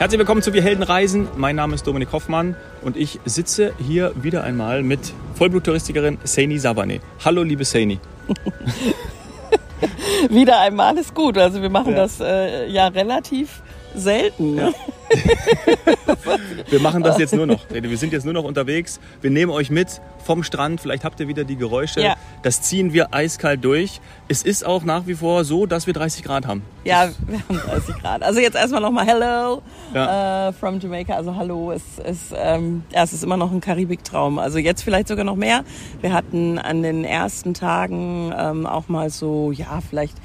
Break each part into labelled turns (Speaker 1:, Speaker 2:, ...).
Speaker 1: Herzlich willkommen zu Wir Helden Reisen. Mein Name ist Dominik Hoffmann und ich sitze hier wieder einmal mit Vollbluttouristikerin Saini Savane. Hallo, liebe Saini.
Speaker 2: wieder einmal ist gut. Also wir machen ja. das äh, ja relativ selten. Ne?
Speaker 1: wir machen das jetzt nur noch. Wir sind jetzt nur noch unterwegs. Wir nehmen euch mit vom Strand. Vielleicht habt ihr wieder die Geräusche. Ja. Das ziehen wir eiskalt durch. Es ist auch nach wie vor so, dass wir 30 Grad haben.
Speaker 2: Ja, wir haben 30 Grad. Also jetzt erstmal nochmal Hello ja. uh, from Jamaica. Also Hallo. Es ist, ähm, ja, es ist immer noch ein Karibiktraum. Also jetzt vielleicht sogar noch mehr. Wir hatten an den ersten Tagen ähm, auch mal so, ja, vielleicht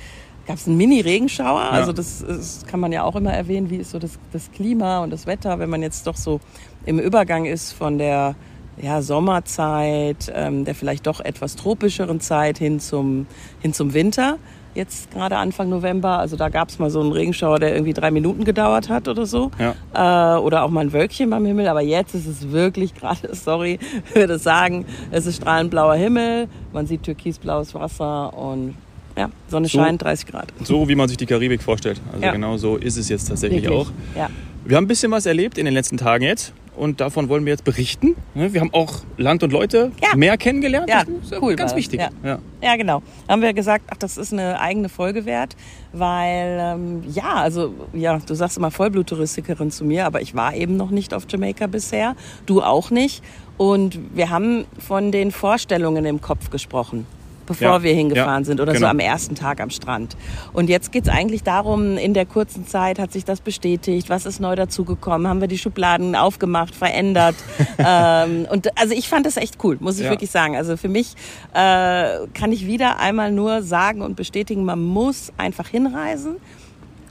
Speaker 2: gab es einen Mini-Regenschauer. Ja. Also das, das, kann man ja auch immer erwähnen, wie ist so das, das Klima und das Wetter, wenn man jetzt doch so im Übergang ist von der ja, Sommerzeit, ähm, der vielleicht doch etwas tropischeren Zeit hin zum, hin zum Winter. Jetzt gerade Anfang November, also da gab es mal so einen Regenschauer, der irgendwie drei Minuten gedauert hat oder so. Ja. Äh, oder auch mal ein Wölkchen beim Himmel. Aber jetzt ist es wirklich gerade, sorry, würde sagen, es ist strahlend blauer Himmel, man sieht türkisblaues Wasser und ja, Sonne so, scheint, 30 Grad.
Speaker 1: So wie man sich die Karibik vorstellt. Also ja. genau so ist es jetzt tatsächlich Wirklich? auch. Ja. Wir haben ein bisschen was erlebt in den letzten Tagen jetzt und davon wollen wir jetzt berichten. Ne, wir haben auch Land und Leute ja. mehr kennengelernt.
Speaker 2: Ja, das ist cool.
Speaker 1: Ganz wichtig.
Speaker 2: Ja. Ja. ja. genau. Haben wir gesagt, ach, das ist eine eigene Folge wert, weil ähm, ja, also ja, du sagst immer Vollbluttouristikerin zu mir, aber ich war eben noch nicht auf Jamaika bisher, du auch nicht. Und wir haben von den Vorstellungen im Kopf gesprochen bevor ja, wir hingefahren ja, sind oder genau. so am ersten Tag am Strand. Und jetzt geht's eigentlich darum, in der kurzen Zeit hat sich das bestätigt, was ist neu dazugekommen, haben wir die Schubladen aufgemacht, verändert. ähm, und also ich fand das echt cool, muss ich ja. wirklich sagen. Also für mich äh, kann ich wieder einmal nur sagen und bestätigen, man muss einfach hinreisen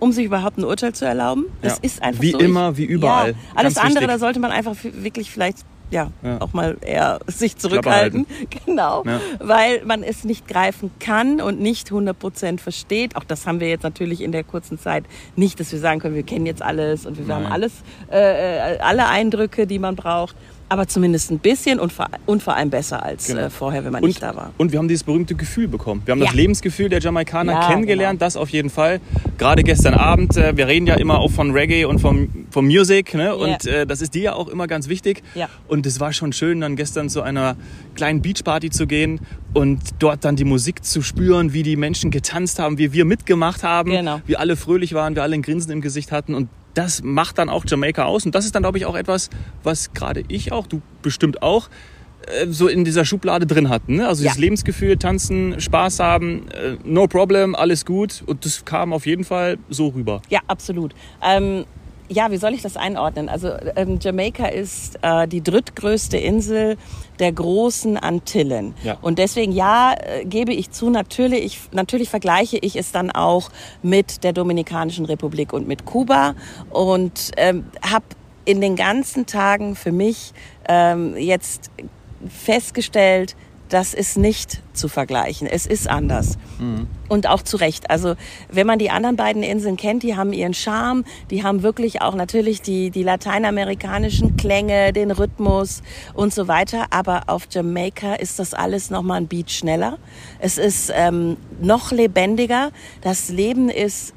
Speaker 2: um sich überhaupt ein Urteil zu erlauben.
Speaker 1: Das ist einfach wie so. Wie immer, wie überall. Ja,
Speaker 2: alles andere, da sollte man einfach wirklich vielleicht ja, ja, auch mal eher sich zurückhalten. Genau. Ja. Weil man es nicht greifen kann und nicht 100% versteht. Auch das haben wir jetzt natürlich in der kurzen Zeit nicht, dass wir sagen können, wir kennen jetzt alles und wir Nein. haben alles, äh, äh alle Eindrücke, die man braucht aber zumindest ein bisschen und vor, und vor allem besser als genau. äh, vorher, wenn man
Speaker 1: und,
Speaker 2: nicht da war.
Speaker 1: Und wir haben dieses berühmte Gefühl bekommen. Wir haben ja. das Lebensgefühl der Jamaikaner ja, kennengelernt, genau. das auf jeden Fall. Gerade gestern Abend, äh, wir reden ja immer auch von Reggae und vom, vom Music ne? und yeah. äh, das ist dir ja auch immer ganz wichtig. Ja. Und es war schon schön, dann gestern zu einer kleinen Beachparty zu gehen und dort dann die Musik zu spüren, wie die Menschen getanzt haben, wie wir mitgemacht haben, genau. wie alle fröhlich waren, wir alle ein Grinsen im Gesicht hatten und das macht dann auch Jamaika aus. Und das ist dann, glaube ich, auch etwas, was gerade ich auch, du bestimmt auch, äh, so in dieser Schublade drin hatten. Ne? Also ja. dieses Lebensgefühl, tanzen, Spaß haben, äh, no problem, alles gut. Und das kam auf jeden Fall so rüber.
Speaker 2: Ja, absolut. Ähm ja, wie soll ich das einordnen? Also ähm, Jamaika ist äh, die drittgrößte Insel der großen Antillen. Ja. Und deswegen, ja, äh, gebe ich zu, natürlich, natürlich vergleiche ich es dann auch mit der Dominikanischen Republik und mit Kuba und ähm, habe in den ganzen Tagen für mich ähm, jetzt festgestellt, das ist nicht zu vergleichen. Es ist anders. Mhm. Und auch zu Recht. Also wenn man die anderen beiden Inseln kennt, die haben ihren Charme, die haben wirklich auch natürlich die, die lateinamerikanischen Klänge, den Rhythmus und so weiter. Aber auf Jamaika ist das alles nochmal ein Beat schneller. Es ist ähm, noch lebendiger. Das Leben ist,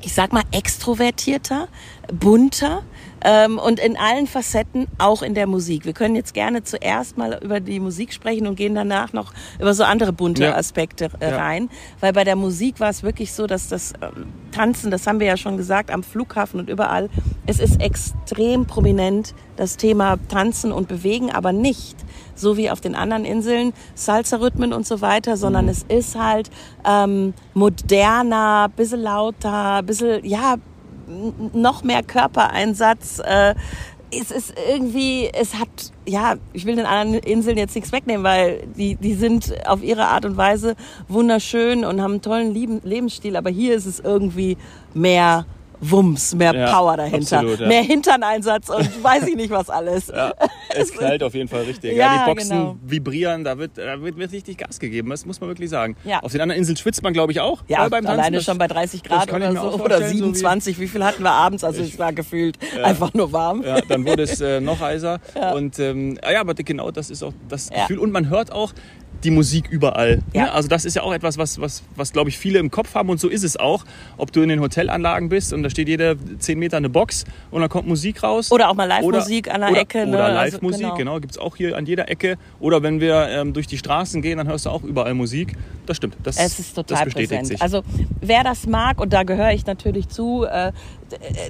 Speaker 2: ich sag mal, extrovertierter, bunter ähm, und in allen Facetten, auch in der Musik. Wir können jetzt gerne zuerst mal über die Musik sprechen und gehen danach noch über so andere bunte ja. Aspekte äh, rein. Ja. Weil bei der Musik war es wirklich so, dass das ähm, Tanzen, das haben wir ja schon gesagt, am Flughafen und überall, es ist extrem prominent, das Thema Tanzen und Bewegen, aber nicht so wie auf den anderen Inseln, Salsa-Rhythmen und so weiter, sondern mhm. es ist halt ähm, moderner, bisschen lauter, bisschen, ja, noch mehr Körpereinsatz. Äh, es ist irgendwie, es hat, ja, ich will den anderen Inseln jetzt nichts wegnehmen, weil die, die sind auf ihre Art und Weise wunderschön und haben einen tollen Lebensstil, aber hier ist es irgendwie mehr Wumms, mehr ja, Power dahinter, absolut, ja. mehr Hinterneinsatz und weiß ich nicht was alles. Ja,
Speaker 1: es knallt auf jeden Fall richtig. Ja, die Boxen genau. vibrieren, da wird, da wird, wird, richtig Gas gegeben, das muss man wirklich sagen. Auf den anderen Inseln schwitzt man, glaube ich, auch.
Speaker 2: Ja, beim alleine schon bei 30 Grad oder so oder 27. So wie, wie, viel hatten wir abends? Also ich, war gefühlt einfach nur warm.
Speaker 1: Ja, dann wurde es äh, noch heißer. Und ähm, ja, aber genau das ist auch das Gefühl. Und man hört auch, die Musik überall. Ne? Ja. Also das ist ja auch etwas, was, was, was glaube ich, viele im Kopf haben und so ist es auch. Ob du in den Hotelanlagen bist und da steht jede 10 Meter eine Box und dann kommt Musik raus.
Speaker 2: Oder auch mal Live-Musik an der
Speaker 1: oder,
Speaker 2: Ecke.
Speaker 1: Ne? Oder also Live-Musik, also, genau, genau gibt es auch hier an jeder Ecke. Oder wenn wir ähm, durch die Straßen gehen, dann hörst du auch überall Musik. Das stimmt. Das,
Speaker 2: es ist total das präsent. Sich. Also wer das mag, und da gehöre ich natürlich zu, äh,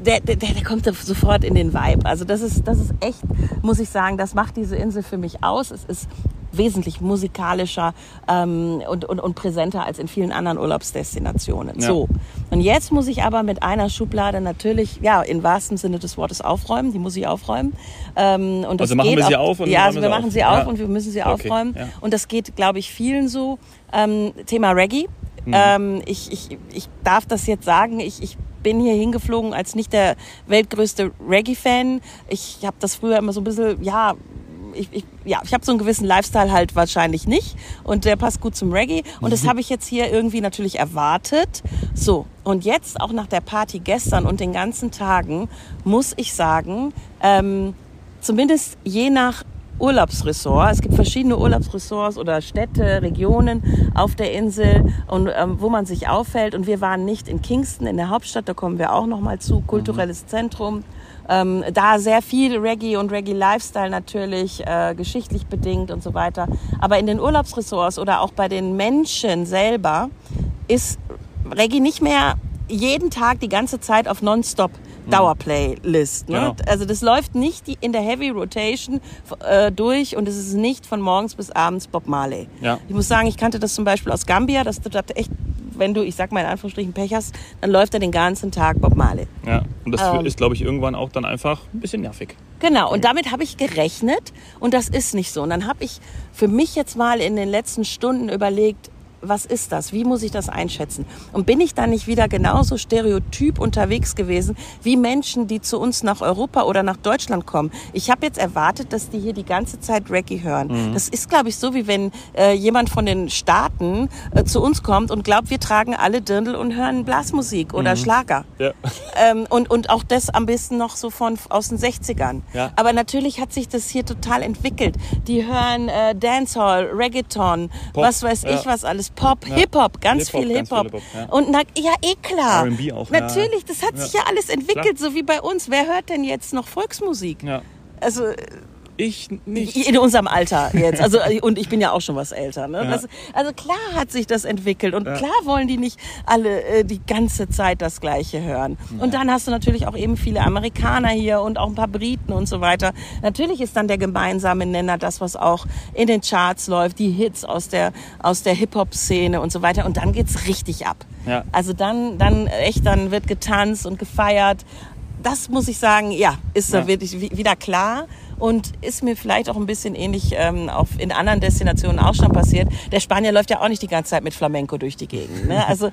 Speaker 2: der, der, der kommt sofort in den Vibe. Also das ist, das ist echt, muss ich sagen, das macht diese Insel für mich aus. Es ist wesentlich musikalischer ähm, und, und, und präsenter als in vielen anderen Urlaubsdestinationen. Ja. So. Und jetzt muss ich aber mit einer Schublade natürlich, ja, im wahrsten Sinne des Wortes aufräumen. Die muss ich aufräumen.
Speaker 1: Ähm, und das also machen wir sie auf?
Speaker 2: Und ja, also wir machen sie auf ja. und wir müssen sie okay. aufräumen. Ja. Und das geht, glaube ich, vielen so. Ähm, Thema Reggae. Mhm. Ähm, ich, ich, ich darf das jetzt sagen. Ich, ich bin hier hingeflogen als nicht der weltgrößte Reggae-Fan. Ich habe das früher immer so ein bisschen, ja, ich, ich, ja, ich habe so einen gewissen Lifestyle halt wahrscheinlich nicht und der passt gut zum Reggae und das mhm. habe ich jetzt hier irgendwie natürlich erwartet. So, und jetzt auch nach der Party gestern und den ganzen Tagen muss ich sagen, ähm, zumindest je nach Urlaubsressort. Es gibt verschiedene Urlaubsressorts oder Städte, Regionen auf der Insel und ähm, wo man sich aufhält. Und wir waren nicht in Kingston, in der Hauptstadt, da kommen wir auch noch mal zu, kulturelles mhm. Zentrum. Ähm, da sehr viel Reggae und Reggae-Lifestyle natürlich, äh, geschichtlich bedingt und so weiter. Aber in den Urlaubsressorts oder auch bei den Menschen selber ist Reggae nicht mehr jeden Tag die ganze Zeit auf Nonstop mhm. Dauerplaylist. Ne? Genau. Also das läuft nicht in der Heavy Rotation äh, durch und es ist nicht von morgens bis abends Bob Marley. Ja. Ich muss sagen, ich kannte das zum Beispiel aus Gambia, dass du dort echt wenn du, ich sag mal in Anführungsstrichen, Pech hast, dann läuft er den ganzen Tag Bob Marley.
Speaker 1: Ja, und das ähm, ist, glaube ich, irgendwann auch dann einfach ein bisschen nervig.
Speaker 2: Genau, und damit habe ich gerechnet und das ist nicht so. Und dann habe ich für mich jetzt mal in den letzten Stunden überlegt, was ist das? Wie muss ich das einschätzen? Und bin ich da nicht wieder genauso stereotyp unterwegs gewesen wie Menschen, die zu uns nach Europa oder nach Deutschland kommen? Ich habe jetzt erwartet, dass die hier die ganze Zeit Reggae hören. Mhm. Das ist, glaube ich, so wie wenn äh, jemand von den Staaten äh, zu uns kommt und glaubt, wir tragen alle Dirndl und hören Blasmusik oder mhm. Schlager. Ja. Ähm, und, und auch das am besten noch so von aus den 60ern. Ja. Aber natürlich hat sich das hier total entwickelt. Die hören äh, Dancehall, Reggaeton, Pop. was weiß ja. ich was alles Pop, ja. Hip-Hop, ganz Hip viel Hip-Hop. Hip ja. Und na, ja, eh klar.
Speaker 1: R&B auch.
Speaker 2: Natürlich, das hat sich ja alles entwickelt, klar. so wie bei uns. Wer hört denn jetzt noch Volksmusik? Ja. Also
Speaker 1: ich nicht.
Speaker 2: In unserem Alter jetzt. Also, und ich bin ja auch schon was älter. Ne? Ja. Das, also klar hat sich das entwickelt und ja. klar wollen die nicht alle äh, die ganze Zeit das Gleiche hören. Ja. Und dann hast du natürlich auch eben viele Amerikaner hier und auch ein paar Briten und so weiter. Natürlich ist dann der gemeinsame Nenner das, was auch in den Charts läuft, die Hits aus der, aus der Hip-Hop-Szene und so weiter. Und dann geht's richtig ab. Ja. Also dann, dann echt, dann wird getanzt und gefeiert. Das muss ich sagen, ja, ist da wirklich wieder klar und ist mir vielleicht auch ein bisschen ähnlich ähm, auf, in anderen Destinationen auch schon passiert. Der Spanier läuft ja auch nicht die ganze Zeit mit Flamenco durch die Gegend. Ne? Also äh,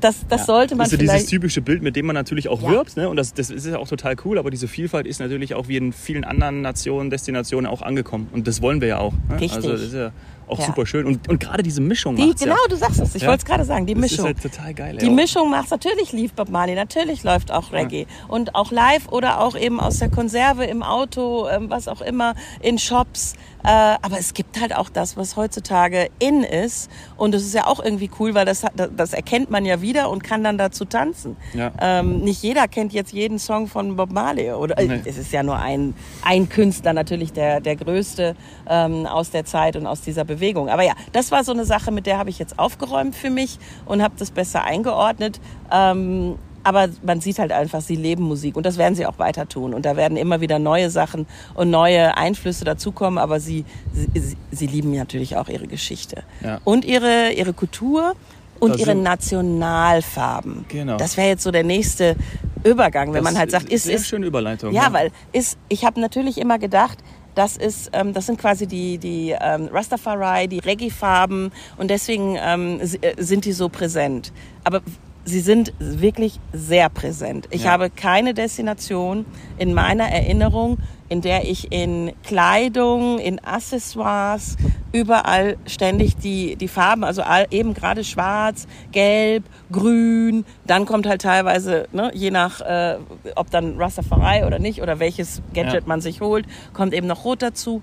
Speaker 2: das, das ja. sollte man
Speaker 1: das ist so dieses typische Bild, mit dem man natürlich auch ja. wirbt. Ne? Und das, das ist ja auch total cool. Aber diese Vielfalt ist natürlich auch wie in vielen anderen Nationen, Destinationen auch angekommen. Und das wollen wir ja auch. Ne?
Speaker 2: Richtig. Also
Speaker 1: auch ja. super schön. Und, und gerade diese Mischung
Speaker 2: die, Genau, ja. du sagst es. Ich ja. wollte es gerade sagen. Die das Mischung.
Speaker 1: Ist halt total geil.
Speaker 2: Die Mischung macht Natürlich lief Bob Marley, natürlich läuft auch Reggae. Und auch live oder auch eben aus der Konserve im Auto, ähm, was auch immer, in Shops. Äh, aber es gibt halt auch das, was heutzutage in ist. Und das ist ja auch irgendwie cool, weil das, das erkennt man ja wieder und kann dann dazu tanzen. Ja. Ähm, nicht jeder kennt jetzt jeden Song von Bob Marley. Oder nee. es ist ja nur ein, ein Künstler natürlich, der, der größte ähm, aus der Zeit und aus dieser Bewegung. Aber ja, das war so eine Sache, mit der habe ich jetzt aufgeräumt für mich und habe das besser eingeordnet. Ähm, aber man sieht halt einfach, sie leben Musik und das werden sie auch weiter tun. Und da werden immer wieder neue Sachen und neue Einflüsse dazukommen, aber sie, sie, sie lieben natürlich auch ihre Geschichte ja. und ihre, ihre Kultur und das ihre Nationalfarben. Genau. Das wäre jetzt so der nächste Übergang, wenn das man halt sagt, ist
Speaker 1: sehr ist schöne Überleitung.
Speaker 2: Ja, ja. weil ist ich habe natürlich immer gedacht, das ist, ähm, das sind quasi die die ähm, Rastafari, die Reggae-Farben und deswegen ähm, äh, sind die so präsent. Aber sie sind wirklich sehr präsent. Ich ja. habe keine Destination in meiner Erinnerung, in der ich in Kleidung, in Accessoires, überall ständig die, die Farben, also all, eben gerade schwarz, gelb, grün, dann kommt halt teilweise, ne, je nach, äh, ob dann Rastafari oder nicht oder welches Gadget ja. man sich holt, kommt eben noch rot dazu.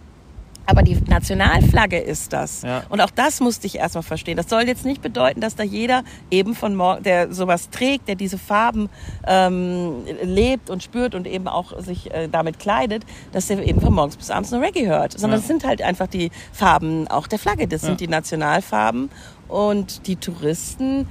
Speaker 2: Aber die Nationalflagge ist das. Ja. Und auch das musste ich erstmal verstehen. Das soll jetzt nicht bedeuten, dass da jeder eben von morgen, der sowas trägt, der diese Farben ähm, lebt und spürt und eben auch sich äh, damit kleidet, dass der eben von morgens bis abends nur Reggae hört. Sondern es sind halt einfach die Farben auch der Flagge. Das ja. sind die Nationalfarben. Und die Touristen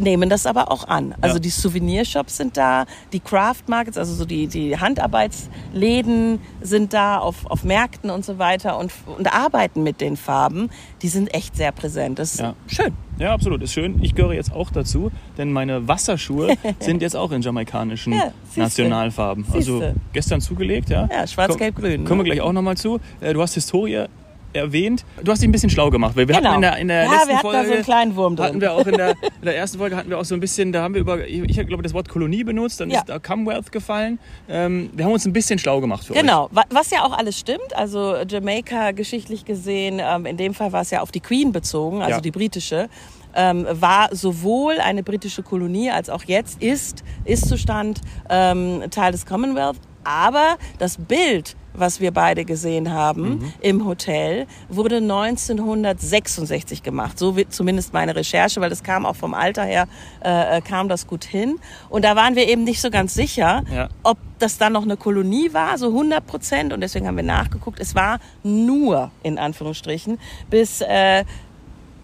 Speaker 2: nehmen das aber auch an. Also ja. die Souvenirshops sind da, die Craft Markets, also so die, die Handarbeitsläden sind da auf, auf Märkten und so weiter und, und arbeiten mit den Farben. Die sind echt sehr präsent. Das ist ja. schön.
Speaker 1: Ja, absolut, ist schön. Ich gehöre jetzt auch dazu, denn meine Wasserschuhe sind jetzt auch in jamaikanischen ja, Nationalfarben. Also gestern zugelegt, ja.
Speaker 2: Ja, schwarz-gelb-grün.
Speaker 1: Kommen wir ne? gleich auch nochmal zu. Äh, du hast Historie erwähnt. Du hast dich ein bisschen schlau gemacht, weil wir genau. hatten in der, in der
Speaker 2: ja,
Speaker 1: letzten
Speaker 2: wir hatten
Speaker 1: Folge
Speaker 2: da so einen kleinen Wurm drin.
Speaker 1: hatten wir auch in der, in der ersten Folge hatten wir auch so ein bisschen, da haben wir über, ich, ich glaube das Wort Kolonie benutzt, dann ja. ist da Commonwealth gefallen. Ähm, wir haben uns ein bisschen schlau gemacht für
Speaker 2: genau.
Speaker 1: euch. Genau,
Speaker 2: was ja auch alles stimmt. Also Jamaika geschichtlich gesehen, ähm, in dem Fall war es ja auf die Queen bezogen, also ja. die britische. Ähm, war sowohl eine britische Kolonie als auch jetzt ist, ist Zustand ähm, Teil des Commonwealth. Aber das Bild was wir beide gesehen haben mhm. im Hotel, wurde 1966 gemacht. So wie zumindest meine Recherche, weil das kam auch vom Alter her, äh, äh, kam das gut hin. Und da waren wir eben nicht so ganz sicher, ja. ob das dann noch eine Kolonie war, so 100 Prozent. Und deswegen haben wir nachgeguckt. Es war nur, in Anführungsstrichen, bis äh,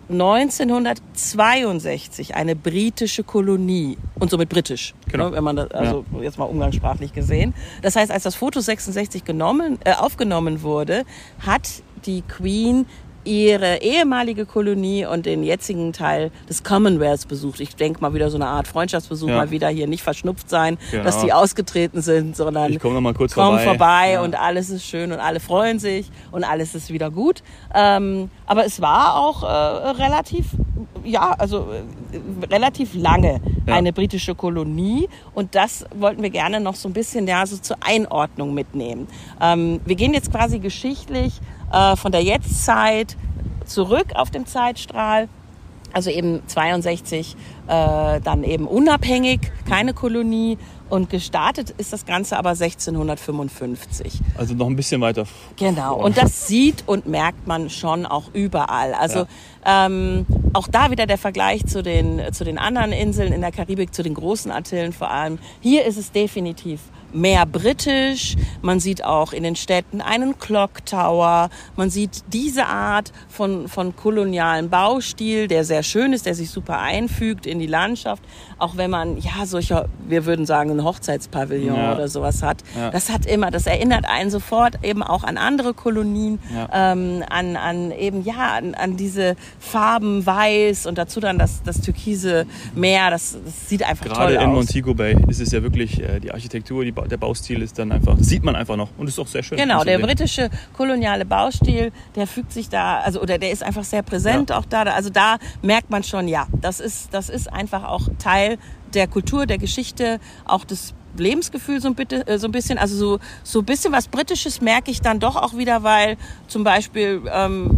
Speaker 2: 1962 eine britische Kolonie und somit britisch, genau. Ne, wenn man das, also ja. jetzt mal umgangssprachlich gesehen. Das heißt, als das Foto 66 genommen, äh, aufgenommen wurde, hat die Queen ihre ehemalige Kolonie und den jetzigen Teil des Commonwealths besucht. Ich denke mal wieder so eine Art Freundschaftsbesuch, ja. mal wieder hier nicht verschnupft sein, genau. dass die ausgetreten sind, sondern
Speaker 1: ich komm noch mal kurz vorbei,
Speaker 2: vorbei ja. und alles ist schön und alle freuen sich und alles ist wieder gut. Ähm, aber es war auch äh, relativ, ja, also äh, relativ lange ja. eine britische Kolonie und das wollten wir gerne noch so ein bisschen ja so zur Einordnung mitnehmen. Ähm, wir gehen jetzt quasi geschichtlich äh, von der Jetztzeit zurück auf dem Zeitstrahl. Also eben 62, äh, dann eben unabhängig, keine Kolonie. Und gestartet ist das Ganze aber 1655.
Speaker 1: Also noch ein bisschen weiter.
Speaker 2: Genau. Und das sieht und merkt man schon auch überall. Also ja. ähm, auch da wieder der Vergleich zu den, zu den anderen Inseln in der Karibik, zu den großen Antillen vor allem. Hier ist es definitiv mehr britisch. Man sieht auch in den Städten einen Clock Tower. Man sieht diese Art von, von kolonialen Baustil, der sehr schön ist, der sich super einfügt in die Landschaft. Auch wenn man, ja, solcher, wir würden sagen, ein Hochzeitspavillon ja. oder sowas hat. Ja. Das hat immer, das erinnert einen sofort eben auch an andere Kolonien, ja. ähm, an, an eben, ja, an, an diese Farben weiß und dazu dann das, das türkise Meer. Das, das sieht einfach
Speaker 1: Gerade
Speaker 2: toll aus.
Speaker 1: Gerade in Montego Bay ist es ja wirklich äh, die Architektur, die der Baustil ist dann einfach, sieht man einfach noch und ist auch sehr schön.
Speaker 2: Genau, der britische koloniale Baustil, der fügt sich da, also oder der ist einfach sehr präsent ja. auch da. Also da merkt man schon, ja, das ist, das ist einfach auch Teil der Kultur, der Geschichte, auch des Lebensgefühl so ein, bitte, äh, so ein bisschen. Also so, so ein bisschen was Britisches merke ich dann doch auch wieder, weil zum Beispiel, ähm,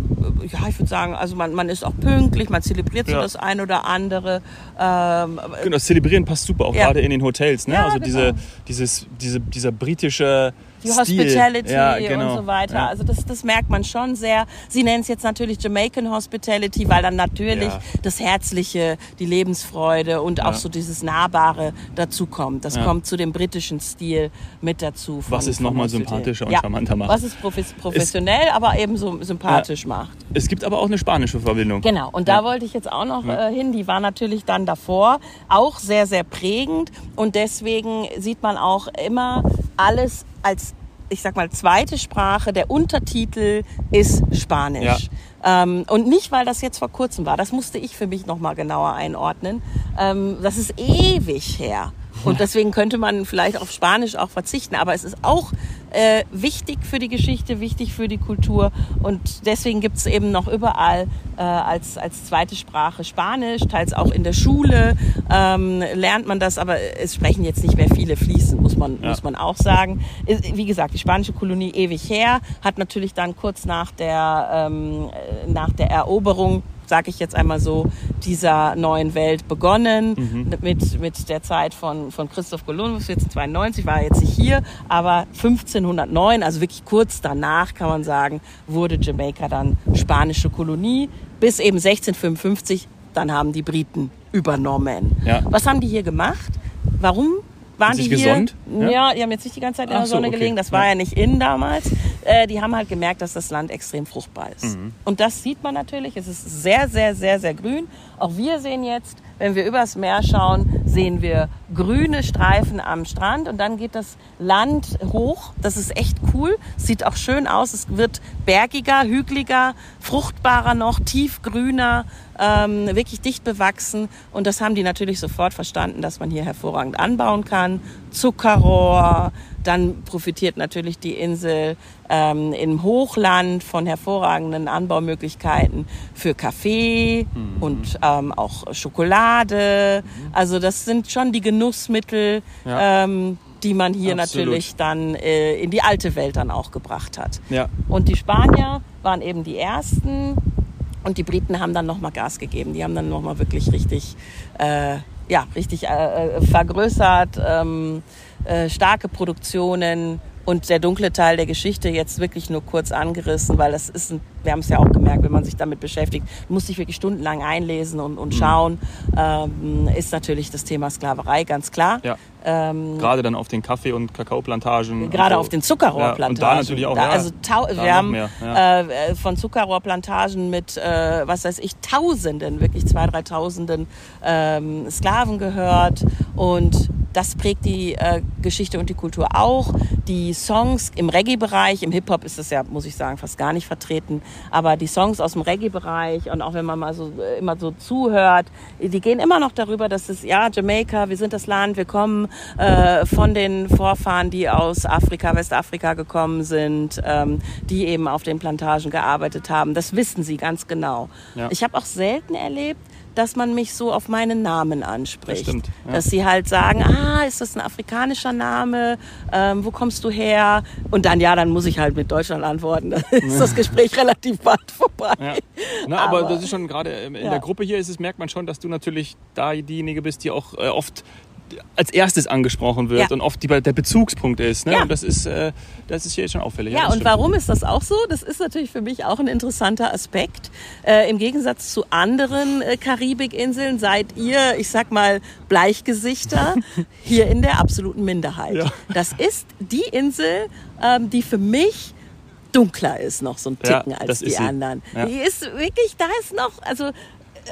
Speaker 2: ja, ich würde sagen, also man, man ist auch pünktlich, man zelebriert so das ein oder andere.
Speaker 1: Ähm, genau, das Zelebrieren passt super, auch ja. gerade in den Hotels. Ne? Ja, also genau. diese, dieses, diese, dieser britische
Speaker 2: die Hospitality ja, genau. und so weiter. Ja. Also das, das merkt man schon sehr. Sie nennen es jetzt natürlich Jamaican Hospitality, weil dann natürlich ja. das Herzliche, die Lebensfreude und auch so dieses Nahbare dazu kommt. Das kommt zu dem britischen Stil mit dazu.
Speaker 1: Von, Was es nochmal sympathischer und charmanter macht.
Speaker 2: Was es professionell, es, aber eben so sympathisch macht.
Speaker 1: Es gibt aber auch eine spanische Verbindung.
Speaker 2: Genau, und da wollte ich jetzt auch noch äh, hin. Die war natürlich dann davor auch sehr, sehr prägend. Und deswegen sieht man auch immer alles als, ich sag mal, zweite Sprache. Der Untertitel ist Spanisch. Ja. Ähm, und nicht, weil das jetzt vor kurzem war. Das musste ich für mich nochmal genauer einordnen. Ähm, das ist ewig her. Und deswegen könnte man vielleicht auf Spanisch auch verzichten. Aber es ist auch äh, wichtig für die Geschichte, wichtig für die Kultur. Und deswegen gibt es eben noch überall äh, als, als zweite Sprache Spanisch, teils auch in der Schule ähm, lernt man das, aber es sprechen jetzt nicht mehr viele fließend, muss man, ja. muss man auch sagen. Wie gesagt, die spanische Kolonie ewig her, hat natürlich dann kurz nach der, ähm, nach der Eroberung sage ich jetzt einmal so, dieser neuen Welt begonnen. Mhm. Mit, mit der Zeit von, von Christoph Kolumbus, 1492, war er jetzt nicht hier, aber 1509, also wirklich kurz danach kann man sagen, wurde Jamaika dann spanische Kolonie. Bis eben 1655, dann haben die Briten übernommen. Ja. Was haben die hier gemacht? Warum waren die hier? Gesund? Ja? ja, die haben jetzt nicht die ganze Zeit in der so, Sonne okay. gelegen. Das war ja. ja nicht in damals. Äh, die haben halt gemerkt, dass das Land extrem fruchtbar ist. Mhm. Und das sieht man natürlich. Es ist sehr, sehr, sehr, sehr grün. Auch wir sehen jetzt, wenn wir übers Meer schauen, sehen wir grüne Streifen am Strand und dann geht das Land hoch. Das ist echt cool. Sieht auch schön aus. Es wird bergiger, hügeliger, fruchtbarer noch, tiefgrüner, ähm, wirklich dicht bewachsen. Und das haben die natürlich sofort verstanden, dass man hier hervorragend anbauen kann. Zuckerrohr, dann profitiert natürlich die Insel ähm, im Hochland von hervorragenden Anbaumöglichkeiten für Kaffee mhm. und ähm, auch Schokolade. Mhm. Also das sind schon die Genussmittel, ja. ähm, die man hier Absolut. natürlich dann äh, in die alte Welt dann auch gebracht hat. Ja. Und die Spanier waren eben die ersten und die Briten haben dann nochmal Gas gegeben. Die haben dann nochmal wirklich richtig, äh, ja, richtig äh, äh vergrößert. Ähm, äh, starke Produktionen und der dunkle Teil der Geschichte jetzt wirklich nur kurz angerissen, weil das ist, ein, wir haben es ja auch gemerkt, wenn man sich damit beschäftigt, muss sich wirklich stundenlang einlesen und, und mhm. schauen, ähm, ist natürlich das Thema Sklaverei ganz klar. Ja.
Speaker 1: Ähm, gerade dann auf den Kaffee- und Kakaoplantagen.
Speaker 2: Gerade so. auf den Zuckerrohrplantagen. Ja, und
Speaker 1: da natürlich auch. Da,
Speaker 2: also wir haben ja. äh, von Zuckerrohrplantagen mit, äh, was weiß ich, Tausenden, wirklich zwei, drei Tausenden ähm, Sklaven gehört und das prägt die äh, Geschichte und die Kultur auch. Die Songs im Reggae-Bereich, im Hip-Hop ist das ja, muss ich sagen, fast gar nicht vertreten, aber die Songs aus dem Reggae-Bereich und auch wenn man mal so äh, immer so zuhört, die gehen immer noch darüber, dass es, ja, Jamaika, wir sind das Land, wir kommen äh, von den Vorfahren, die aus Afrika, Westafrika gekommen sind, ähm, die eben auf den Plantagen gearbeitet haben. Das wissen sie ganz genau. Ja. Ich habe auch selten erlebt, dass man mich so auf meinen Namen anspricht. Das stimmt, ja. Dass sie halt sagen, ah, ist das ein afrikanischer Name? Ähm, wo kommst du her? Und dann, ja, dann muss ich halt mit Deutschland antworten. Dann ist das Gespräch relativ bald vorbei. Ja.
Speaker 1: Na, aber, aber, das ist schon gerade in ja. der Gruppe hier ist es, merkt man schon, dass du natürlich da diejenige bist, die auch äh, oft als erstes angesprochen wird ja. und oft die, der Bezugspunkt ist. Ne? Ja. Und das ist, äh, das ist hier schon auffällig.
Speaker 2: Ja, ja und warum ist das auch so? Das ist natürlich für mich auch ein interessanter Aspekt. Äh, Im Gegensatz zu anderen äh, Karibikinseln seid ihr, ich sag mal, Bleichgesichter hier in der absoluten Minderheit. Ja. Das ist die Insel, ähm, die für mich dunkler ist noch so ein Ticken als die anderen. Die ist wirklich, da ist noch, also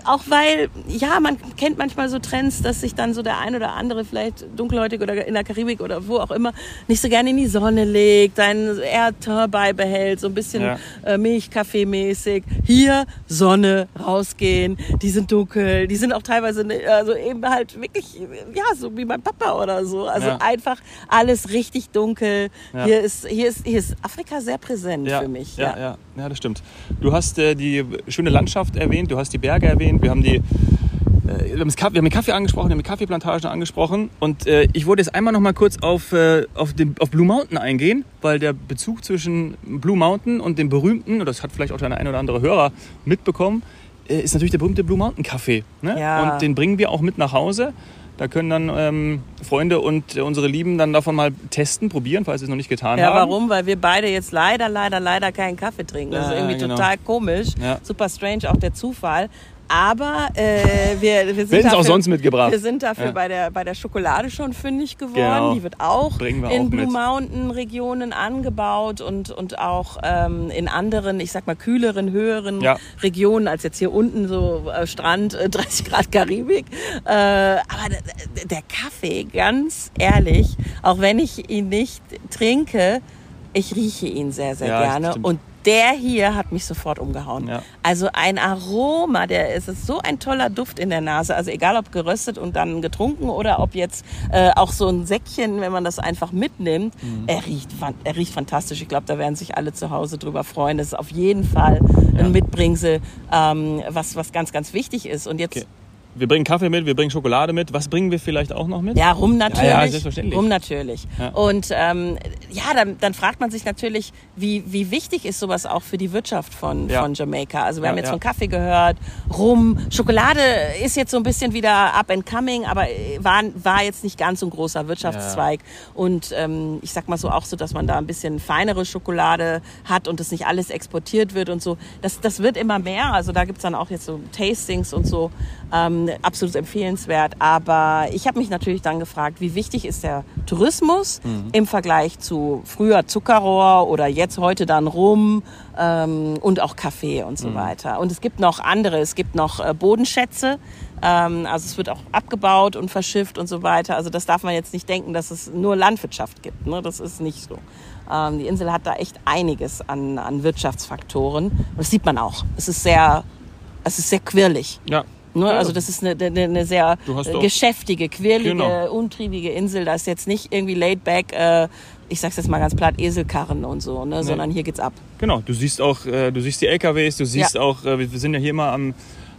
Speaker 2: auch weil, ja, man kennt manchmal so Trends, dass sich dann so der ein oder andere vielleicht dunkelhäutig oder in der Karibik oder wo auch immer nicht so gerne in die Sonne legt, seinen Erdteint beibehält, so ein bisschen ja. äh, Milchkaffee-mäßig. Hier Sonne, rausgehen, die sind dunkel, die sind auch teilweise, ne, also eben halt wirklich, ja, so wie mein Papa oder so. Also ja. einfach alles richtig dunkel. Ja. Hier, ist, hier, ist, hier ist Afrika sehr präsent für mich.
Speaker 1: Ja, ja, ja. das stimmt. Du hast äh, die schöne Landschaft erwähnt, du hast die Berge erwähnt erwähnt, wir haben die äh, wir haben, den Kaffee angesprochen, wir haben die Kaffeeplantagen angesprochen und äh, ich wollte jetzt einmal noch mal kurz auf, äh, auf, den, auf Blue Mountain eingehen, weil der Bezug zwischen Blue Mountain und dem berühmten, und das hat vielleicht auch der eine oder andere Hörer mitbekommen, äh, ist natürlich der berühmte Blue Mountain Kaffee. Ne? Ja. Und den bringen wir auch mit nach Hause. Da können dann ähm, Freunde und unsere Lieben dann davon mal testen, probieren, falls sie es noch nicht getan
Speaker 2: ja,
Speaker 1: haben.
Speaker 2: Ja, warum? Weil wir beide jetzt leider, leider, leider keinen Kaffee trinken. Das ist irgendwie genau. total komisch. Ja. Super strange, auch der Zufall. Aber äh, wir, wir, sind dafür,
Speaker 1: auch sonst mitgebracht.
Speaker 2: wir sind dafür ja. bei, der, bei der Schokolade schon fündig geworden. Genau. Die wird auch in auch Blue Mountain Regionen angebaut und, und auch ähm, in anderen, ich sag mal, kühleren, höheren ja. Regionen als jetzt hier unten so äh, Strand, äh, 30 Grad Karibik. Äh, aber der, der Kaffee, ganz ehrlich, auch wenn ich ihn nicht trinke, ich rieche ihn sehr, sehr ja, gerne. Und der hier hat mich sofort umgehauen. Ja. Also ein Aroma, der ist, ist so ein toller Duft in der Nase. Also egal ob geröstet und dann getrunken oder ob jetzt äh, auch so ein Säckchen, wenn man das einfach mitnimmt. Mhm. Er, riecht, er riecht fantastisch. Ich glaube, da werden sich alle zu Hause drüber freuen. Das ist auf jeden Fall ein ja. Mitbringsel, ähm, was, was ganz, ganz wichtig ist. Und jetzt
Speaker 1: okay. Wir bringen Kaffee mit, wir bringen Schokolade mit. Was bringen wir vielleicht auch noch mit?
Speaker 2: Ja, rum natürlich. Ja, ja selbstverständlich. Rum natürlich. Ja. Und ähm, ja, dann, dann fragt man sich natürlich, wie, wie wichtig ist sowas auch für die Wirtschaft von, ja. von Jamaika? Also wir haben jetzt von Kaffee gehört, Rum, Schokolade ist jetzt so ein bisschen wieder up and coming, aber war, war jetzt nicht ganz so ein großer Wirtschaftszweig. Und ähm, ich sag mal so auch so, dass man da ein bisschen feinere Schokolade hat und das nicht alles exportiert wird und so. Das, das wird immer mehr. Also da gibt's dann auch jetzt so Tastings und so. Ähm, absolut empfehlenswert. Aber ich habe mich natürlich dann gefragt, wie wichtig ist der Tourismus mhm. im Vergleich zu früher Zuckerrohr oder jetzt heute dann Rum ähm, und auch Kaffee und so mhm. weiter. Und es gibt noch andere, es gibt noch äh, Bodenschätze. Ähm, also es wird auch abgebaut und verschifft und so weiter. Also das darf man jetzt nicht denken, dass es nur Landwirtschaft gibt. Ne? Das ist nicht so. Ähm, die Insel hat da echt einiges an, an Wirtschaftsfaktoren. Und das sieht man auch. Es ist sehr, es ist sehr quirlig.
Speaker 1: Ja.
Speaker 2: Ne? Also das ist eine, eine, eine sehr geschäftige, quirlige, genau. untriebige Insel. Da ist jetzt nicht irgendwie laid back, äh, ich sag's jetzt mal ganz platt, Eselkarren und so, ne? Nee. sondern hier geht's ab.
Speaker 1: Genau, du siehst auch, äh, du siehst die LKWs, du siehst ja. auch, äh, wir sind ja hier mal am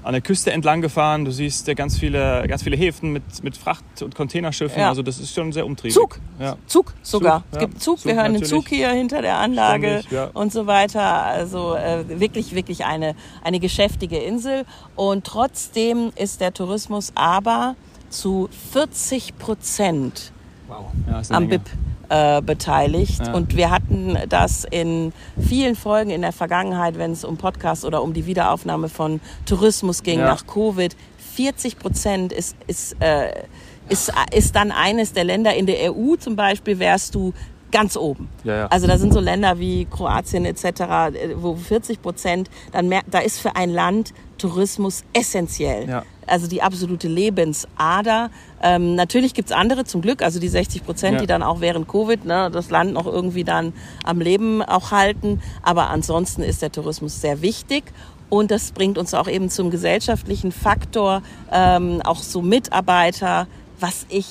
Speaker 1: an der Küste entlang gefahren. Du siehst ja ganz viele, ganz viele Häfen mit, mit Fracht- und Containerschiffen. Ja. Also das ist schon sehr umtriebig.
Speaker 2: Zug, ja. Zug sogar. Zug, es gibt Zug. Zug wir hören natürlich. den Zug hier hinter der Anlage Ständig, und so weiter. Also äh, wirklich, wirklich eine, eine geschäftige Insel. Und trotzdem ist der Tourismus aber zu 40 Prozent wow. am BIP äh, beteiligt. Ja. Und wir hatten das in vielen Folgen in der Vergangenheit, wenn es um Podcasts oder um die Wiederaufnahme von Tourismus ging ja. nach Covid. 40 Prozent ist, ist, äh, ist, ist dann eines der Länder in der EU zum Beispiel, wärst du ganz oben. Ja, ja. Also da sind so Länder wie Kroatien etc., äh, wo 40 Prozent, dann merkt, da ist für ein Land Tourismus essentiell. Ja. Also die absolute Lebensader. Ähm, natürlich gibt's andere zum Glück, also die 60 Prozent, ja. die dann auch während Covid ne, das Land noch irgendwie dann am Leben auch halten. Aber ansonsten ist der Tourismus sehr wichtig. Und das bringt uns auch eben zum gesellschaftlichen Faktor, ähm, auch so Mitarbeiter, was ich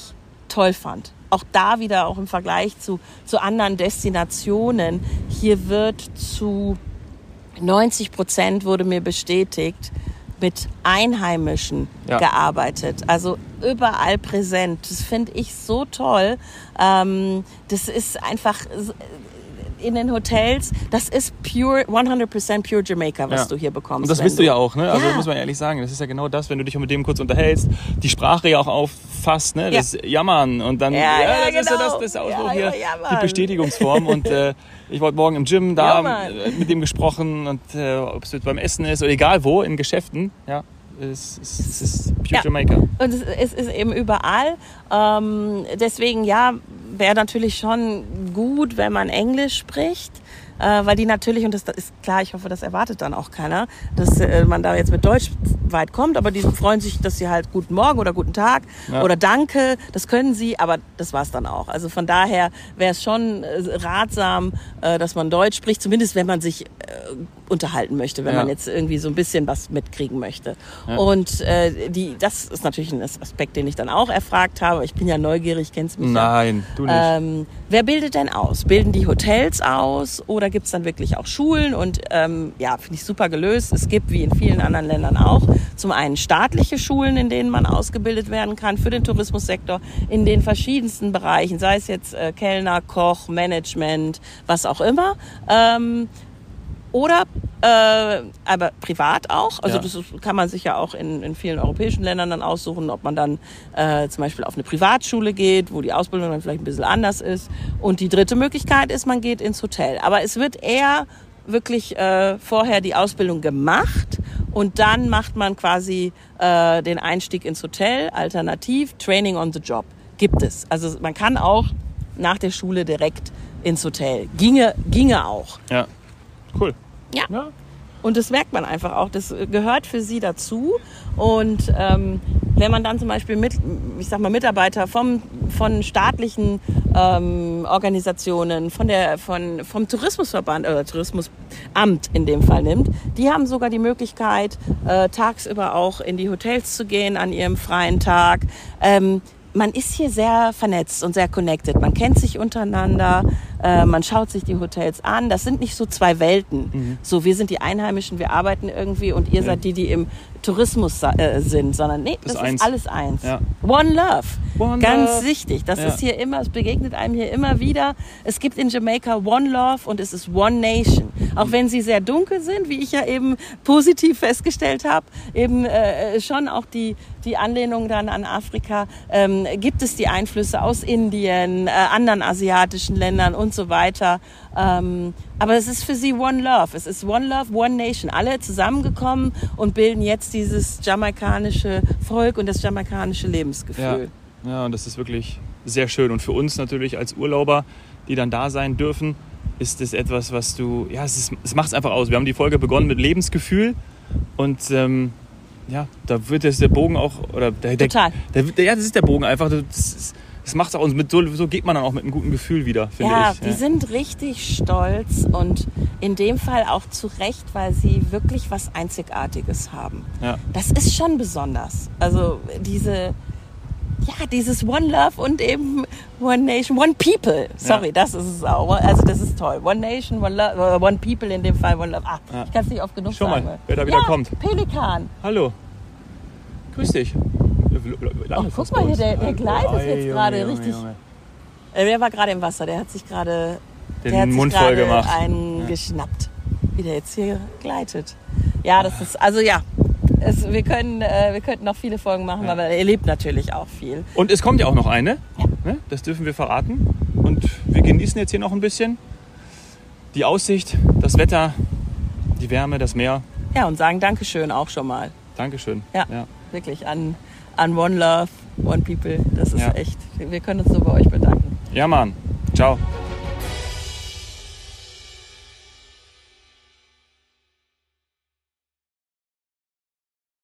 Speaker 2: toll fand auch da wieder auch im Vergleich zu, zu anderen Destinationen, hier wird zu 90 Prozent wurde mir bestätigt, mit Einheimischen ja. gearbeitet. Also überall präsent. Das finde ich so toll. Ähm, das ist einfach in den Hotels, das ist pure, 100% pure Jamaica, was ja. du hier bekommst.
Speaker 1: Und das bist du ja auch, ne? Also ja. muss man ehrlich sagen, das ist ja genau das, wenn du dich mit dem kurz unterhältst, die Sprache ja auch auffasst, ne? Das ja. Jammern und dann, ja, ja, das genau. ist ja das, das Ausdruck hier, die Bestätigungsform und äh, ich wollte morgen im Gym da mit dem gesprochen und äh, ob es beim Essen ist oder egal wo, in Geschäften, ja. Es, es, es ist pure ja. Jamaica.
Speaker 2: Und es, es, ist eben überall. Ähm, deswegen, ja, wäre natürlich schon gut, wenn man Englisch spricht. Äh, weil die natürlich, und das ist klar, ich hoffe, das erwartet dann auch keiner, dass äh, man da jetzt mit Deutsch weit kommt, aber die freuen sich, dass sie halt guten Morgen oder guten Tag ja. oder Danke, das können sie, aber das war's dann auch. Also von daher wäre es schon äh, ratsam, äh, dass man Deutsch spricht, zumindest wenn man sich äh, unterhalten möchte, wenn ja. man jetzt irgendwie so ein bisschen was mitkriegen möchte. Ja. Und äh, die, das ist natürlich ein Aspekt, den ich dann auch erfragt habe. Ich bin ja neugierig, kennst mich.
Speaker 1: Nein,
Speaker 2: ja. du nicht. Ähm, wer bildet denn aus? Bilden die Hotels aus oder gibt es dann wirklich auch Schulen? Und ähm, ja, finde ich super gelöst. Es gibt, wie in vielen anderen Ländern auch, zum einen staatliche Schulen, in denen man ausgebildet werden kann für den Tourismussektor in den verschiedensten Bereichen, sei es jetzt äh, Kellner, Koch, Management, was auch immer. Ähm, oder äh, aber privat auch. Also ja. das kann man sich ja auch in, in vielen europäischen Ländern dann aussuchen, ob man dann äh, zum Beispiel auf eine Privatschule geht, wo die Ausbildung dann vielleicht ein bisschen anders ist. Und die dritte Möglichkeit ist, man geht ins Hotel. Aber es wird eher wirklich äh, vorher die Ausbildung gemacht und dann macht man quasi äh, den Einstieg ins Hotel. Alternativ Training on the Job gibt es. Also man kann auch nach der Schule direkt ins Hotel. Ginge, ginge auch.
Speaker 1: Ja, cool.
Speaker 2: Ja. ja. Und das merkt man einfach auch. Das gehört für sie dazu. Und ähm, wenn man dann zum Beispiel mit, ich sag mal, Mitarbeiter vom, von staatlichen ähm, Organisationen, von der, von, vom Tourismusverband oder Tourismusamt in dem Fall nimmt, die haben sogar die Möglichkeit, äh, tagsüber auch in die Hotels zu gehen an ihrem freien Tag. Ähm, man ist hier sehr vernetzt und sehr connected. Man kennt sich untereinander. Äh, man schaut sich die Hotels an. Das sind nicht so zwei Welten. Mhm. So, wir sind die Einheimischen, wir arbeiten irgendwie und ihr ja. seid die, die im Tourismus äh, sind, sondern nee, das, das ist, ist alles eins. Ja. One Love. One Ganz love. wichtig. Das ja. ist hier immer, es begegnet einem hier immer wieder. Es gibt in Jamaika One Love und es ist One Nation. Auch wenn sie sehr dunkel sind, wie ich ja eben positiv festgestellt habe, eben äh, schon auch die, die Anlehnung dann an Afrika, ähm, gibt es die Einflüsse aus Indien, äh, anderen asiatischen Ländern und so weiter. Ähm, aber es ist für sie One Love. Es ist One Love, One Nation. Alle zusammengekommen und bilden jetzt dieses jamaikanische Volk und das jamaikanische Lebensgefühl.
Speaker 1: Ja, ja und das ist wirklich sehr schön. Und für uns natürlich als Urlauber, die dann da sein dürfen, ist es etwas, was du, ja, es, es macht es einfach aus. Wir haben die Folge begonnen mit Lebensgefühl und ähm, ja, da wird jetzt der Bogen auch, oder der,
Speaker 2: Total.
Speaker 1: Der, der, ja, das ist der Bogen einfach. Das, ist, das macht auch uns mit so, so geht man dann auch mit einem guten Gefühl wieder, finde
Speaker 2: ja,
Speaker 1: ich.
Speaker 2: Ja, die sind richtig stolz und in dem Fall auch zu Recht, weil sie wirklich was Einzigartiges haben. Ja. Das ist schon besonders. Also diese, ja, dieses One Love und eben One Nation, One People. Sorry, ja. das ist es auch. Also das ist toll. One Nation, One Love, äh, One People in dem Fall, One Love. Ah, ja. ich kann es nicht oft genug
Speaker 1: Schau
Speaker 2: sagen.
Speaker 1: mal, wer da wieder kommt.
Speaker 2: Pelikan.
Speaker 1: Hallo. Grüß dich.
Speaker 2: Oh, guck mal hier, der, der gleitet jetzt gerade richtig. Junge. Äh, der war gerade im Wasser, der hat sich gerade
Speaker 1: den Mund voll gemacht.
Speaker 2: einen geschnappt, wie der jetzt hier gleitet. Ja, das ist, also ja, es, wir, können, äh, wir könnten noch viele Folgen machen, ja. aber er lebt natürlich auch viel.
Speaker 1: Und es kommt ja auch noch eine, ne? das dürfen wir verraten. Und wir genießen jetzt hier noch ein bisschen die Aussicht, das Wetter, die Wärme, das Meer.
Speaker 2: Ja, und sagen Dankeschön auch schon mal.
Speaker 1: Dankeschön.
Speaker 2: Ja, ja. wirklich an an One Love, One People. Das ist ja. echt. Wir können uns so bei euch bedanken.
Speaker 1: Ja, Mann. Ciao.